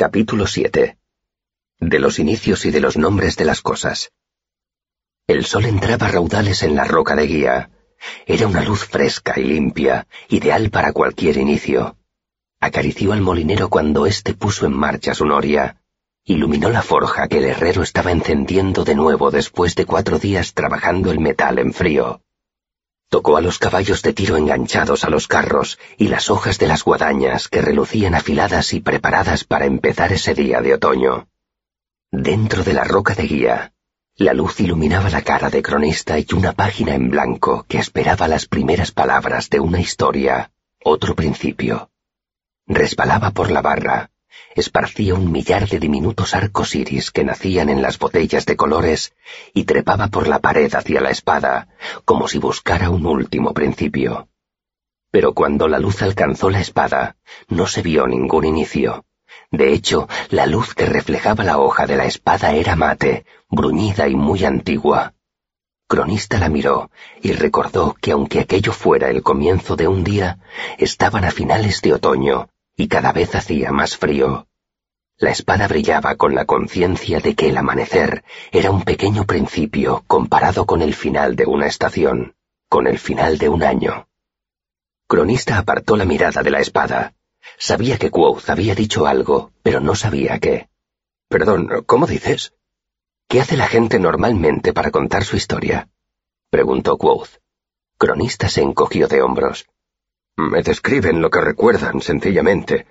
Capítulo 7. De los inicios y de los nombres de las cosas. El sol entraba raudales en la roca de guía. Era una luz fresca y limpia, ideal para cualquier inicio. Acarició al molinero cuando éste puso en marcha su noria. Iluminó la forja que el herrero estaba encendiendo de nuevo después de cuatro días trabajando el metal en frío. Tocó a los caballos de tiro enganchados a los carros y las hojas de las guadañas que relucían afiladas y preparadas para empezar ese día de otoño. Dentro de la roca de guía, la luz iluminaba la cara de cronista y una página en blanco que esperaba las primeras palabras de una historia, otro principio. Resbalaba por la barra, esparcía un millar de diminutos arcos iris que nacían en las botellas de colores y trepaba por la pared hacia la espada, como si buscara un último principio. Pero cuando la luz alcanzó la espada, no se vio ningún inicio. De hecho, la luz que reflejaba la hoja de la espada era mate, bruñida y muy antigua. Cronista la miró y recordó que aunque aquello fuera el comienzo de un día, estaban a finales de otoño y cada vez hacía más frío. La espada brillaba con la conciencia de que el amanecer era un pequeño principio comparado con el final de una estación, con el final de un año. Cronista apartó la mirada de la espada. Sabía que Quoth había dicho algo, pero no sabía qué. Perdón, ¿cómo dices? ¿Qué hace la gente normalmente para contar su historia? preguntó Quoth. Cronista se encogió de hombros. Me describen lo que recuerdan, sencillamente.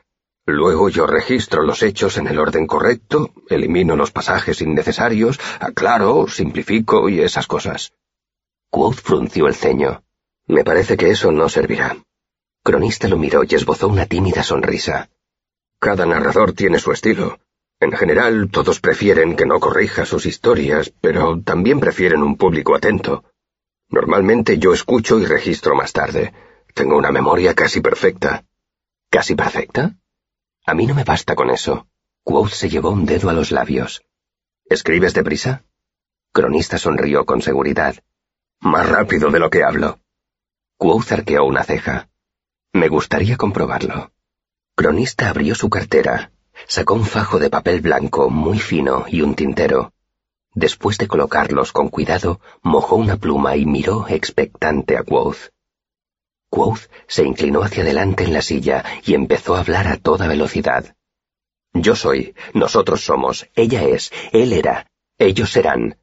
Luego yo registro los hechos en el orden correcto, elimino los pasajes innecesarios, aclaro, simplifico y esas cosas. Quoth frunció el ceño. Me parece que eso no servirá. Cronista lo miró y esbozó una tímida sonrisa. Cada narrador tiene su estilo. En general, todos prefieren que no corrija sus historias, pero también prefieren un público atento. Normalmente yo escucho y registro más tarde. Tengo una memoria casi perfecta. ¿Casi perfecta? A mí no me basta con eso. Quoth se llevó un dedo a los labios. ¿Escribes deprisa? Cronista sonrió con seguridad. Más rápido de lo que hablo. Quoth arqueó una ceja. Me gustaría comprobarlo. Cronista abrió su cartera, sacó un fajo de papel blanco muy fino y un tintero. Después de colocarlos con cuidado, mojó una pluma y miró expectante a Quoth. Quoth se inclinó hacia adelante en la silla y empezó a hablar a toda velocidad. Yo soy, nosotros somos, ella es, él era, ellos serán.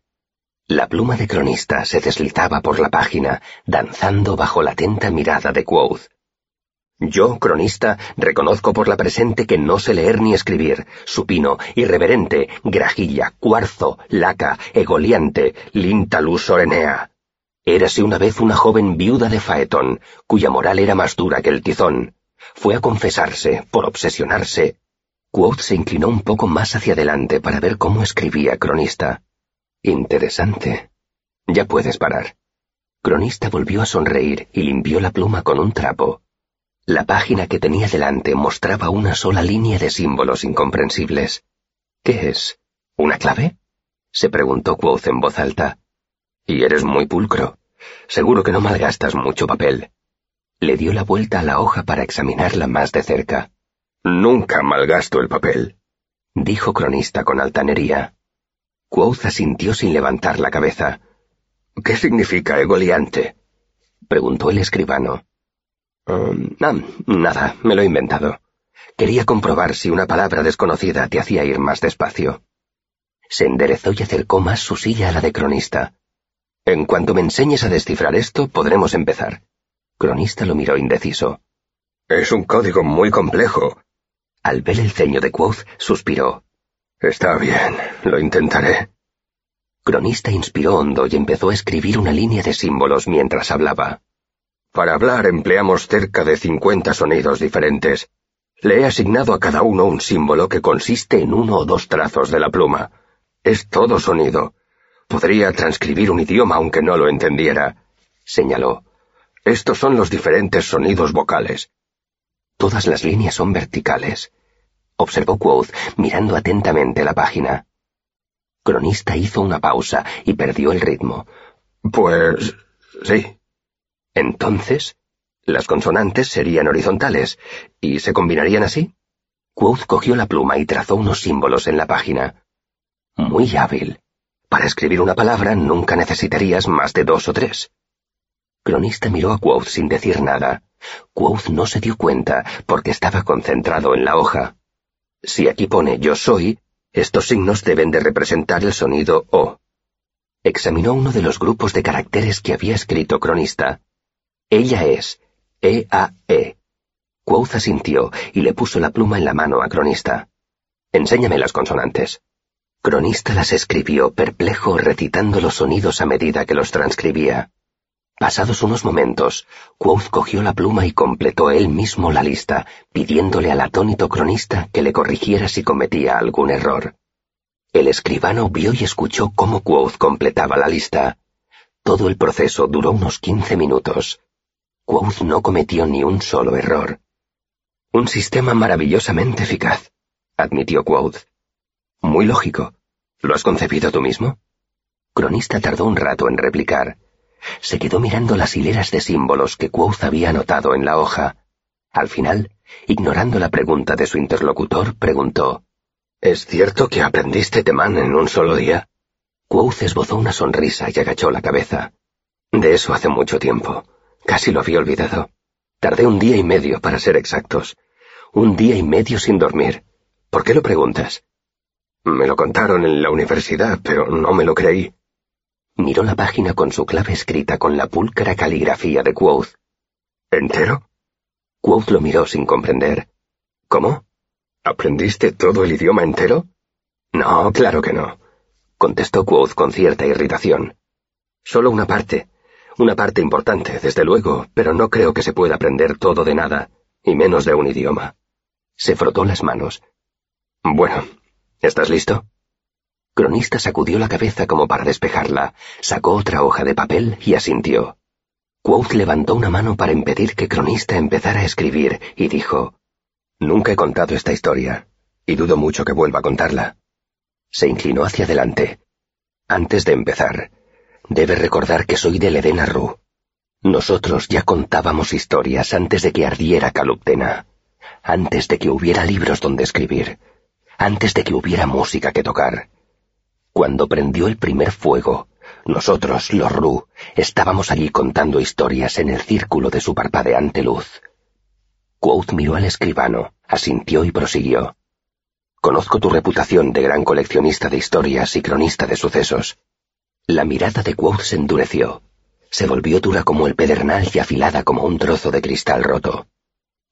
La pluma de cronista se deslizaba por la página, danzando bajo la atenta mirada de Quoth. Yo, cronista, reconozco por la presente que no sé leer ni escribir, supino, irreverente, grajilla, cuarzo, laca, egoliante, lintalus orenea. Érase una vez una joven viuda de Faetón, cuya moral era más dura que el tizón. Fue a confesarse, por obsesionarse. Quoth se inclinó un poco más hacia adelante para ver cómo escribía Cronista. Interesante. Ya puedes parar. Cronista volvió a sonreír y limpió la pluma con un trapo. La página que tenía delante mostraba una sola línea de símbolos incomprensibles. ¿Qué es? ¿Una clave? se preguntó Quoth en voz alta. Y eres muy pulcro. Seguro que no malgastas mucho papel. Le dio la vuelta a la hoja para examinarla más de cerca. Nunca malgasto el papel, dijo cronista con altanería. Quoth asintió sin levantar la cabeza. ¿Qué significa egoliante? preguntó el escribano. Um, nada, me lo he inventado. Quería comprobar si una palabra desconocida te hacía ir más despacio. Se enderezó y acercó más su silla a la de cronista. En cuanto me enseñes a descifrar esto, podremos empezar. Cronista lo miró indeciso. Es un código muy complejo. Al ver el ceño de Quoth, suspiró. Está bien, lo intentaré. Cronista inspiró hondo y empezó a escribir una línea de símbolos mientras hablaba. Para hablar empleamos cerca de cincuenta sonidos diferentes. Le he asignado a cada uno un símbolo que consiste en uno o dos trazos de la pluma. Es todo sonido. Podría transcribir un idioma aunque no lo entendiera, señaló. Estos son los diferentes sonidos vocales. Todas las líneas son verticales, observó Quoth mirando atentamente la página. Cronista hizo una pausa y perdió el ritmo. Pues... sí. Entonces, las consonantes serían horizontales y se combinarían así. Quoth cogió la pluma y trazó unos símbolos en la página. Muy hábil. Para escribir una palabra nunca necesitarías más de dos o tres. Cronista miró a Quoth sin decir nada. Quoth no se dio cuenta porque estaba concentrado en la hoja. Si aquí pone yo soy, estos signos deben de representar el sonido O. Examinó uno de los grupos de caracteres que había escrito Cronista. Ella es E-A-E. Quoth asintió y le puso la pluma en la mano a Cronista. Enséñame las consonantes. Cronista las escribió perplejo recitando los sonidos a medida que los transcribía. Pasados unos momentos, Quoth cogió la pluma y completó él mismo la lista, pidiéndole al atónito cronista que le corrigiera si cometía algún error. El escribano vio y escuchó cómo Quoth completaba la lista. Todo el proceso duró unos quince minutos. Quoth no cometió ni un solo error. Un sistema maravillosamente eficaz, admitió Quoth. Muy lógico. ¿Lo has concebido tú mismo? Cronista tardó un rato en replicar. Se quedó mirando las hileras de símbolos que Quoth había anotado en la hoja. Al final, ignorando la pregunta de su interlocutor, preguntó ¿Es cierto que aprendiste temán en un solo día? Quoth esbozó una sonrisa y agachó la cabeza. De eso hace mucho tiempo. Casi lo había olvidado. Tardé un día y medio, para ser exactos. Un día y medio sin dormir. ¿Por qué lo preguntas? Me lo contaron en la universidad, pero no me lo creí. Miró la página con su clave escrita con la pulcra caligrafía de Quoth. ¿Entero? Quoth lo miró sin comprender. ¿Cómo? ¿Aprendiste todo el idioma entero? No, claro que no, contestó Quoth con cierta irritación. Solo una parte, una parte importante, desde luego, pero no creo que se pueda aprender todo de nada, y menos de un idioma. Se frotó las manos. Bueno, ¿Estás listo? Cronista sacudió la cabeza como para despejarla, sacó otra hoja de papel y asintió. Quoth levantó una mano para impedir que Cronista empezara a escribir y dijo, Nunca he contado esta historia, y dudo mucho que vuelva a contarla. Se inclinó hacia adelante. Antes de empezar, debe recordar que soy de Ledena Ru. Nosotros ya contábamos historias antes de que ardiera Caluptena, antes de que hubiera libros donde escribir antes de que hubiera música que tocar. Cuando prendió el primer fuego, nosotros, los Ru, estábamos allí contando historias en el círculo de su parpadeante luz. Quoth miró al escribano, asintió y prosiguió. Conozco tu reputación de gran coleccionista de historias y cronista de sucesos. La mirada de Quoth se endureció. Se volvió dura como el pedernal y afilada como un trozo de cristal roto.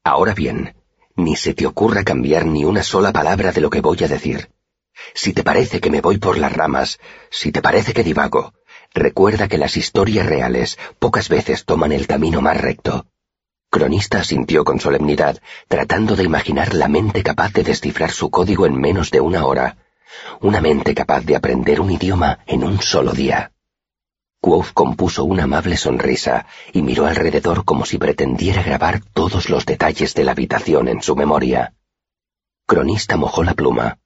Ahora bien, ni se te ocurra cambiar ni una sola palabra de lo que voy a decir. Si te parece que me voy por las ramas, si te parece que divago, recuerda que las historias reales pocas veces toman el camino más recto. Cronista sintió con solemnidad, tratando de imaginar la mente capaz de descifrar su código en menos de una hora, una mente capaz de aprender un idioma en un solo día. Quoth compuso una amable sonrisa y miró alrededor como si pretendiera grabar todos los detalles de la habitación en su memoria. Cronista mojó la pluma.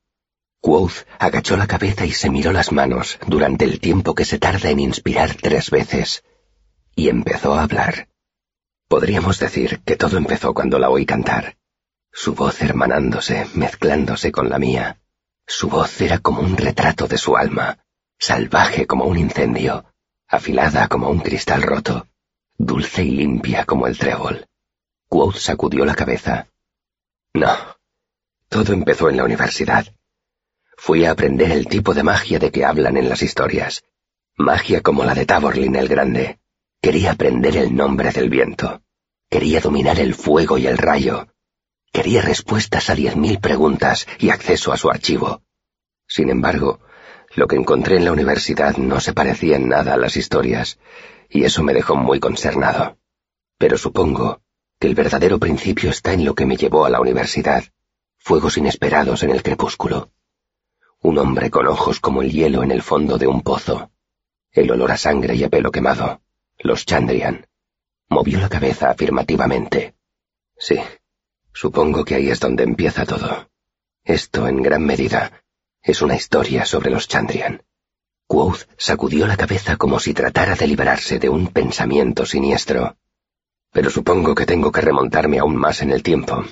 Quoth agachó la cabeza y se miró las manos durante el tiempo que se tarda en inspirar tres veces, y empezó a hablar. Podríamos decir que todo empezó cuando la oí cantar. Su voz hermanándose, mezclándose con la mía. Su voz era como un retrato de su alma, salvaje como un incendio, afilada como un cristal roto, dulce y limpia como el trébol. Quoth sacudió la cabeza. No, todo empezó en la universidad. Fui a aprender el tipo de magia de que hablan en las historias. Magia como la de Taborlin el Grande. Quería aprender el nombre del viento. Quería dominar el fuego y el rayo. Quería respuestas a diez mil preguntas y acceso a su archivo. Sin embargo, lo que encontré en la universidad no se parecía en nada a las historias, y eso me dejó muy concernado. Pero supongo que el verdadero principio está en lo que me llevó a la universidad. Fuegos inesperados en el crepúsculo. Un hombre con ojos como el hielo en el fondo de un pozo. El olor a sangre y a pelo quemado. Los Chandrian. Movió la cabeza afirmativamente. Sí, supongo que ahí es donde empieza todo. Esto, en gran medida, es una historia sobre los Chandrian. Quoth sacudió la cabeza como si tratara de liberarse de un pensamiento siniestro. Pero supongo que tengo que remontarme aún más en el tiempo.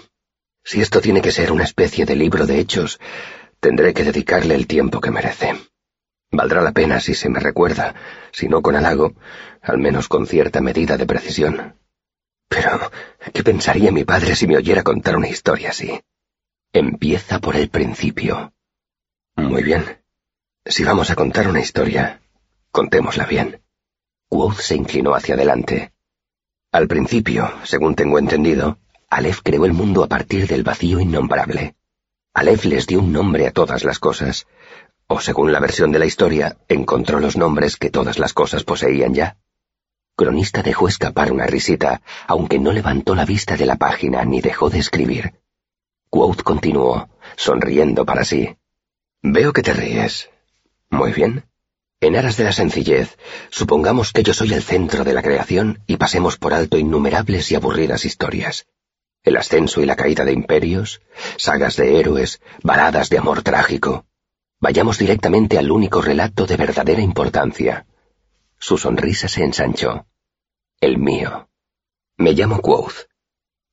Si esto tiene que ser una especie de libro de hechos, tendré que dedicarle el tiempo que merece. Valdrá la pena si se me recuerda, si no con halago, al menos con cierta medida de precisión. Pero, ¿qué pensaría mi padre si me oyera contar una historia así? Empieza por el principio. Muy bien. Si vamos a contar una historia, contémosla bien. Quoth se inclinó hacia adelante. Al principio, según tengo entendido, Aleph creó el mundo a partir del vacío innombrable. Aleph les dio un nombre a todas las cosas, o según la versión de la historia, encontró los nombres que todas las cosas poseían ya. Cronista dejó escapar una risita, aunque no levantó la vista de la página ni dejó de escribir. Quoth continuó, sonriendo para sí. Veo que te ríes. Muy bien. En aras de la sencillez, supongamos que yo soy el centro de la creación y pasemos por alto innumerables y aburridas historias el ascenso y la caída de imperios, sagas de héroes, baladas de amor trágico. Vayamos directamente al único relato de verdadera importancia. Su sonrisa se ensanchó. El mío. Me llamo Quoth.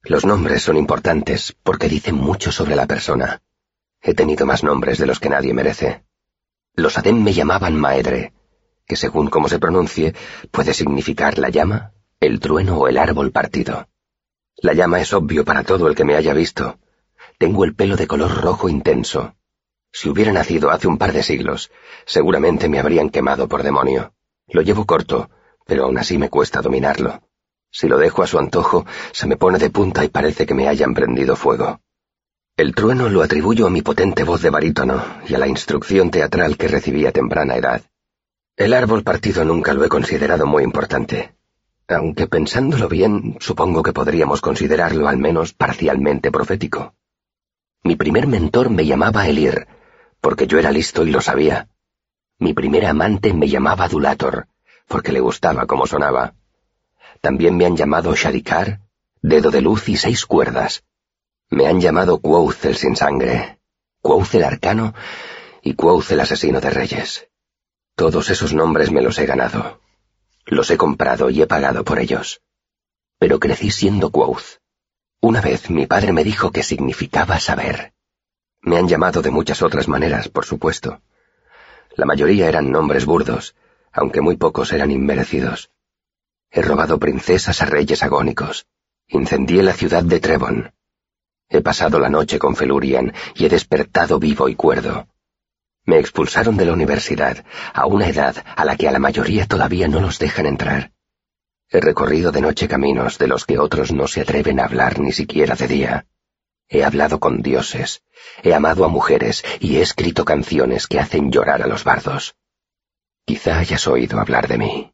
Los nombres son importantes porque dicen mucho sobre la persona. He tenido más nombres de los que nadie merece. Los Adem me llamaban Maedre, que según cómo se pronuncie, puede significar la llama, el trueno o el árbol partido. La llama es obvio para todo el que me haya visto. Tengo el pelo de color rojo intenso. Si hubiera nacido hace un par de siglos, seguramente me habrían quemado por demonio. Lo llevo corto, pero aún así me cuesta dominarlo. Si lo dejo a su antojo, se me pone de punta y parece que me hayan prendido fuego. El trueno lo atribuyo a mi potente voz de barítono y a la instrucción teatral que recibí a temprana edad. El árbol partido nunca lo he considerado muy importante aunque pensándolo bien, supongo que podríamos considerarlo al menos parcialmente profético. Mi primer mentor me llamaba Elir, porque yo era listo y lo sabía. Mi primer amante me llamaba Dulator, porque le gustaba cómo sonaba. También me han llamado Shadikar, Dedo de Luz y Seis Cuerdas. Me han llamado Quoth el sin sangre, Quoth el arcano y Quoth el asesino de reyes. Todos esos nombres me los he ganado. Los he comprado y he pagado por ellos. Pero crecí siendo Quoth. Una vez mi padre me dijo que significaba saber. Me han llamado de muchas otras maneras, por supuesto. La mayoría eran nombres burdos, aunque muy pocos eran inmerecidos. He robado princesas a reyes agónicos. Incendié la ciudad de Trebon. He pasado la noche con Felurian y he despertado vivo y cuerdo. Me expulsaron de la universidad, a una edad a la que a la mayoría todavía no los dejan entrar. He recorrido de noche caminos de los que otros no se atreven a hablar ni siquiera de día. He hablado con dioses, he amado a mujeres y he escrito canciones que hacen llorar a los bardos. Quizá hayas oído hablar de mí.